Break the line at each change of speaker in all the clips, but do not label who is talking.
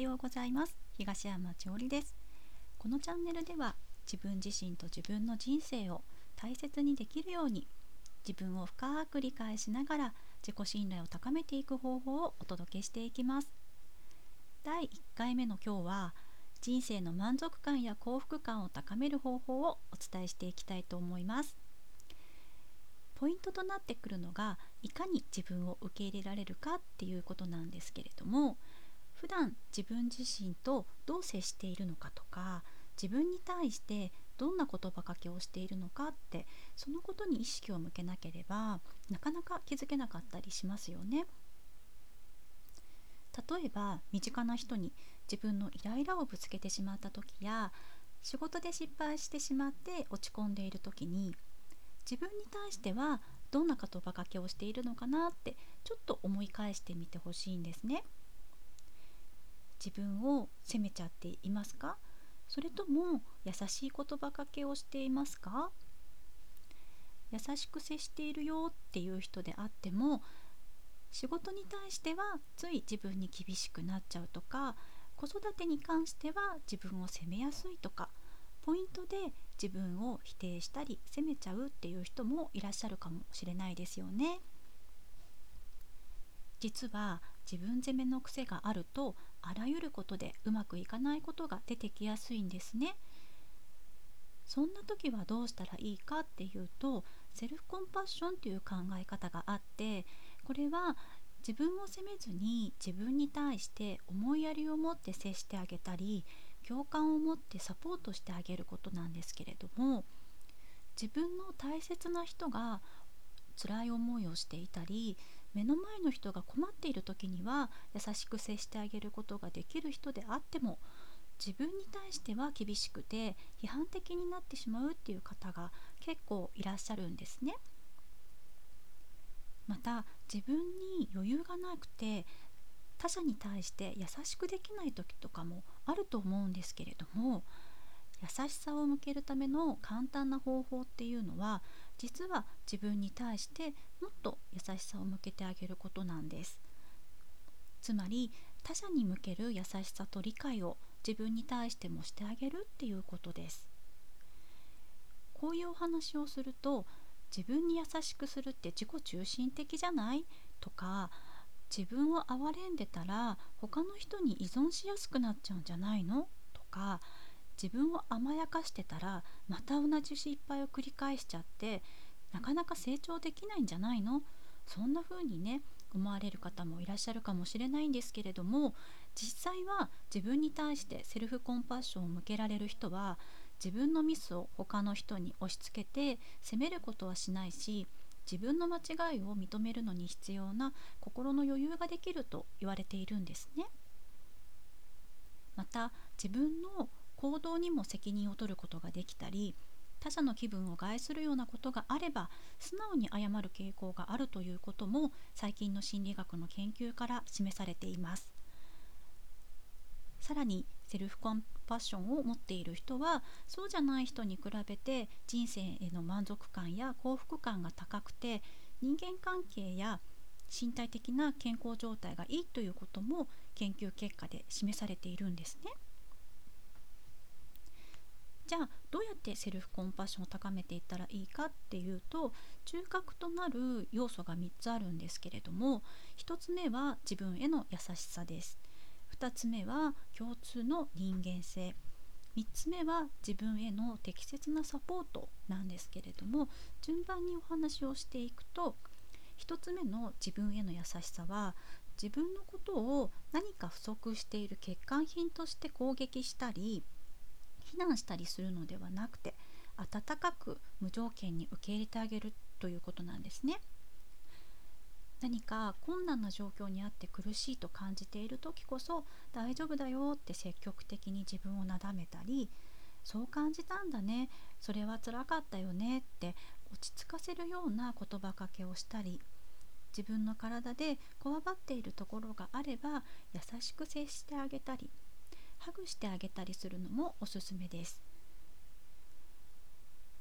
ようございます。東山千織です。このチャンネルでは自分自身と自分の人生を大切にできるように自分を深く理解しながら自己信頼を高めていく方法をお届けしていきます。第1回目の今日は人生の満足感や幸福感を高める方法をお伝えしていきたいと思います。ポイントとなってくるのがいかに自分を受け入れられるかっていうことなんですけれども普段自分自身とどう接しているのかとか自分に対してどんな言葉かけをしているのかってそのことに意識を向けなければなかなか気づけなかったりしますよね。例えば身近な人に自分のイライラをぶつけてしまった時や仕事で失敗してしまって落ち込んでいる時に自分に対してはどんな言葉かけをしているのかなってちょっと思い返してみてほしいんですね。自分を責めちゃっていますか？それとも優しい言葉かけをしていますか？優しく接しているよっていう人であっても仕事に対してはつい自分に厳しくなっちゃうとか子育てに関しては自分を責めやすいとかポイントで自分を否定したり責めちゃうっていう人もいらっしゃるかもしれないですよね。実は自分責めの癖があるとあらゆることでうまくいかないことが出てきやすいんですね。そんな時はどうしたらいいかっていうとセルフコンパッションという考え方があってこれは自分を責めずに自分に対して思いやりを持って接してあげたり共感を持ってサポートしてあげることなんですけれども自分の大切な人が辛い思いをしていたり目の前の人が困っている時には優しく接してあげることができる人であっても自分に対しては厳しくて批判的になってしまうっていう方が結構いらっしゃるんですね。また自分に余裕がなくて他者に対して優しくできない時とかもあると思うんですけれども優しさを向けるための簡単な方法っていうのは実は自分に対してもっと優しさを向けてあげることなんです。つまり他者に向ける優しさと理解を自分に対してもしてあげるっていうことです。こういうお話をすると自分に優しくするって自己中心的じゃないとか自分を憐れんでたら他の人に依存しやすくなっちゃうんじゃないのとか自分を甘やかしてたらまた同じ失敗を繰り返しちゃってなかなか成長できないんじゃないの？そんな風にね思われる方もいらっしゃるかもしれないんですけれども実際は自分に対してセルフコンパッションを向けられる人は自分のミスを他の人に押し付けて責めることはしないし自分の間違いを認めるのに必要な心の余裕ができると言われているんですね。また自分の行動にも責任を取ることができたり他者の気分を害するようなことがあれば素直に謝る傾向があるということも最近の心理学の研究から示されていますさらにセルフコンパッションを持っている人はそうじゃない人に比べて人生への満足感や幸福感が高くて人間関係や身体的な健康状態がいいということも研究結果で示されているんですね。じゃあどうやってセルフコンパッションを高めていったらいいかっていうと中核となる要素が3つあるんですけれども1つ目は自分への優しさです。2つ目は共通の人間性。3つ目は自分への適切なサポートなんですけれども順番にお話をしていくと1つ目の自分への優しさは自分のことを何か不足している欠陥品として攻撃したり非難したりするのではなくて温かく無条件に受け入れてあげるということなんですね。何か困難な状況にあって苦しいと感じている時こそ大丈夫だよって積極的に自分をなだめたりそう感じたんだねそれはつらかったよねって落ち着かせるような言葉かけをしたり自分の体でこわばっているところがあれば優しく接してあげたりハグしてあげたりするのもおすすめです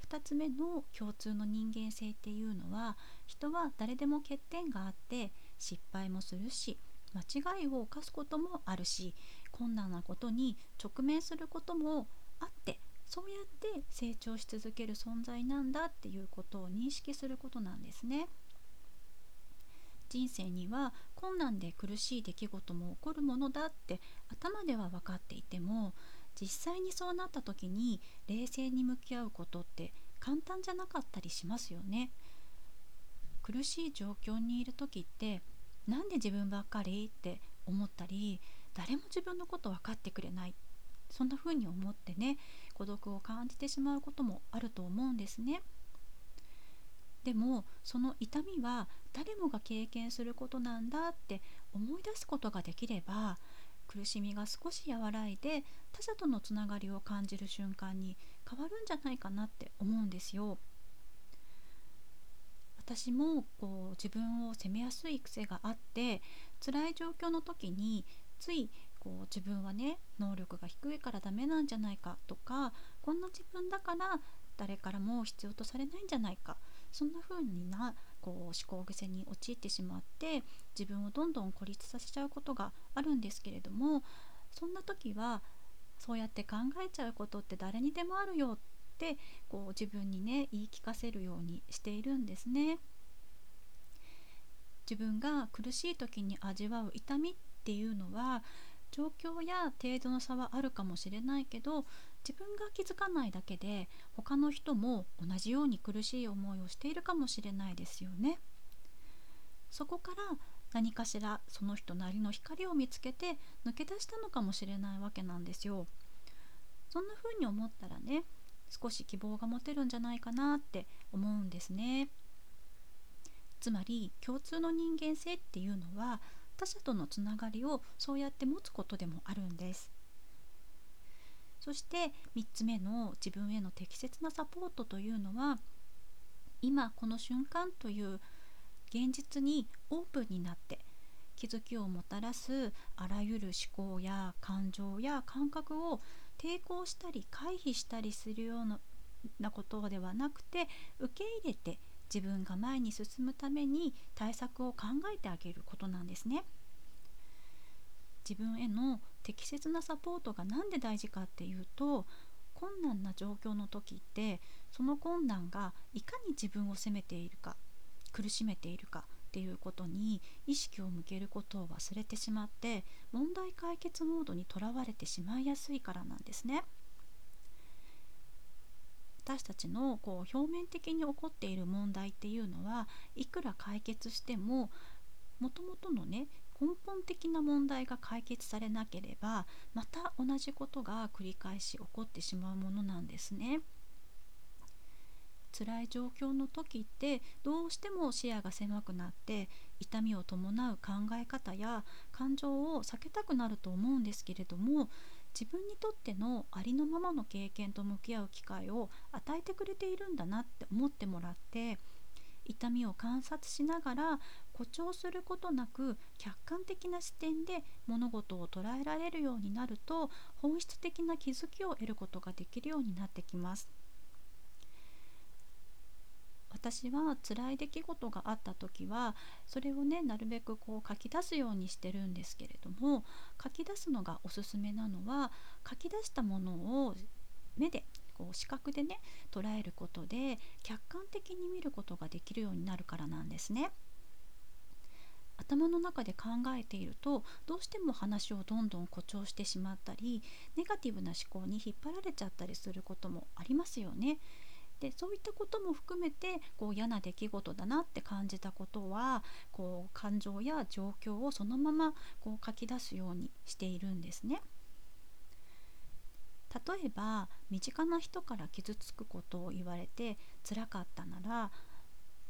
2つ目の共通の人間性っていうのは人は誰でも欠点があって失敗もするし間違いを犯すこともあるし困難なことに直面することもあってそうやって成長し続ける存在なんだっていうことを認識することなんですね。人生には困難で苦しい出来事も起こるものだって頭では分かっていても実際にそうなった時に冷静に向き合うことって簡単じゃなかったりしますよね。苦しい状況にいる時ってなんで自分ばっかりって思ったり誰も自分のこと分かってくれないそんな風に思ってね孤独を感じてしまうこともあると思うんですね。でもその痛みは誰もが経験することなんだって思い出すことができれば苦しみが少し和らいで他者とのつながりを感じる瞬間に変わるんじゃないかなって思うんですよ。私もこう自分を責めやすい癖があって辛い状況の時についこう自分はね能力が低いからダメなんじゃないかとかこんな自分だから誰からも必要とされないんじゃないかそんな風になこう思考癖に陥ってしまって自分をどんどん孤立させちゃうことがあるんですけれどもそんな時はそうやって考えちゃうことって誰にでもあるよってこう自分にね言い聞かせるようにしているんですね。自分が苦しい時に味わう痛みっていうのは状況や程度の差はあるかもしれないけど自分が気づかないだけで他の人も同じように苦しい思いをしているかもしれないですよね。そこから何かしらその人なりの光を見つけて抜け出したのかもしれないわけなんですよ。そんな風に思ったらね少し希望が持てるんじゃないかなって思うんですね。つまり共通の人間性っていうのは他者とのつながりをそうやって持つことでもあるんですそして3つ目の自分への適切なサポートというのは今この瞬間という現実にオープンになって気づきをもたらすあらゆる思考や感情や感覚を抵抗したり回避したりするようなことではなくて受け入れて自分が前に進むために対策を考えてあげることなんですね。自分への適切なサポートが何で大事かっていうと困難な状況の時ってその困難がいかに自分を責めているか苦しめているかっていうことに意識を向けることを忘れてしまって問題解決モードにとらわれてしまいやすいからなんですね。私たちのこう表面的に起こっている問題っていうのはいくら解決してももともとのね根本的な問題が解決されなければまた同じことが繰り返し起こってしまうものなんですね。辛い状況の時ってどうしても視野が狭くなって痛みを伴う考え方や感情を避けたくなると思うんですけれども自分にとってのありのままの経験と向き合う機会を与えてくれているんだなって思ってもらって痛みを観察しながら誇張することなく客観的な視点で物事を捉えられるようになると本質的な気づきを得ることができるようになってきます。私は辛い出来事があった時はそれをねなるべくこう書き出すようにしてるんですけれども書き出すのがおすすめなのは書き出したものを目でこう視覚でね捉えることで客観的に見ることができるようになるからなんですね。頭の中で考えているとどうしても話をどんどん誇張してしまったりネガティブな思考に引っ張られちゃったりすることもありますよね。でそういったことも含めてこう嫌な出来事だなって感じたことはこう感情や状況をそのままこう書き出すようにしているんですね。例えば身近な人から傷つくことを言われて辛かったなら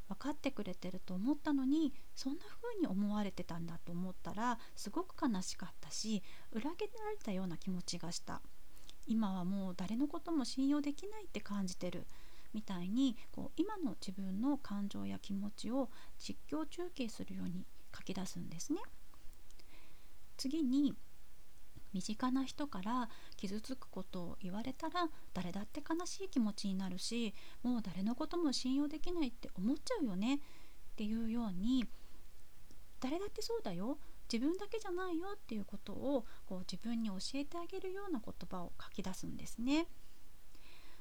分かってくれてると思ったのにそんな風に思われてたんだと思ったらすごく悲しかったし裏切られたような気持ちがした今はもう誰のことも信用できないって感じてるみたいにこう今の自分の感情や気持ちを実況中継するように書き出すんですね。次に身近な人から傷つくことを言われたら誰だって悲しい気持ちになるしもう誰のことも信用できないって思っちゃうよね。っていうように誰だってそうだよ。自分だけじゃないよ。っていうことをこう自分に教えてあげるような言葉を書き出すんですね。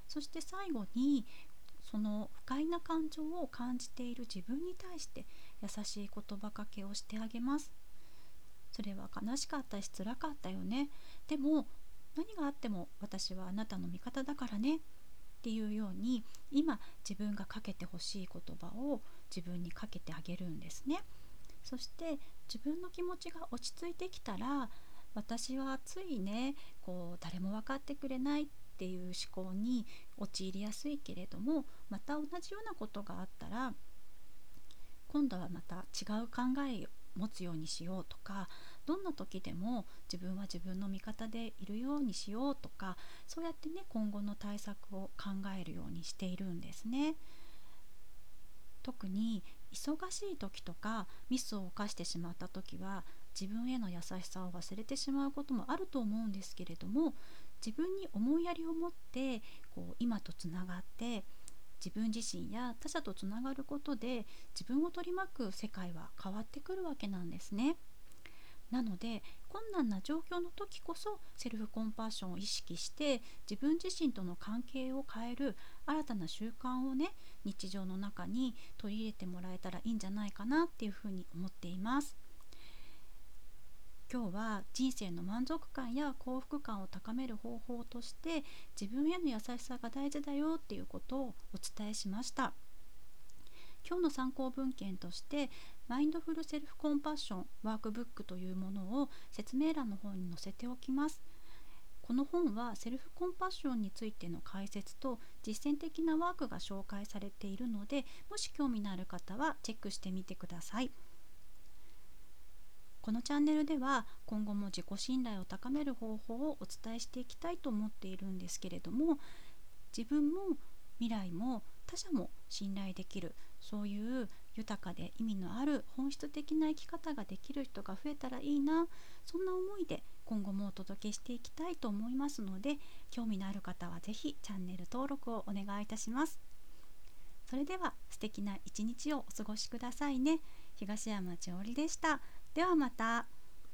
そして最後にその不快な感情を感じている自分に対して優しい言葉かけをしてあげます。それは悲しかったし辛かったよね。でも何があっても私はあなたの味方だからね。っていうように今自分がかけてほしい言葉を自分にかけてあげるんですね。そして自分の気持ちが落ち着いてきたら私はついねこう誰も分かってくれないっていう思考に陥りやすいけれどもまた同じようなことがあったら今度はまた違う考えを持つようにしようとかどんな時でも自分は自分の味方でいるようにしようとかそうやってね今後の対策を考えるようにしているんですね。特に忙しい時とかミスを犯してしまった時は自分への優しさを忘れてしまうこともあると思うんですけれども自分に思いやりを持ってこう今とつながって自分自身や他者とつながることで自分を取り巻く世界は変わってくるわけなんですね。なので困難な状況の時こそセルフコンパッションを意識して自分自身との関係を変える新たな習慣をね日常の中に取り入れてもらえたらいいんじゃないかなっていうふうに思っています。今日は人生の満足感や幸福感を高める方法として自分への優しさが大事だよっていうことをお伝えしました今日の参考文献としてマインドフルセルフコンパッションワークブックというものを説明欄の方に載せておきますこの本はセルフコンパッションについての解説と実践的なワークが紹介されているのでもし興味のある方はチェックしてみてください。このチャンネルでは今後も自己信頼を高める方法をお伝えしていきたいと思っているんですけれども自分も未来も他者も信頼できるそういう豊かで意味のある本質的な生き方ができる人が増えたらいいなそんな思いで今後もお届けしていきたいと思いますので興味のある方は是非チャンネル登録をお願いいたします。それでは素敵な一日をお過ごしくださいね。東山千織でした。ではまた。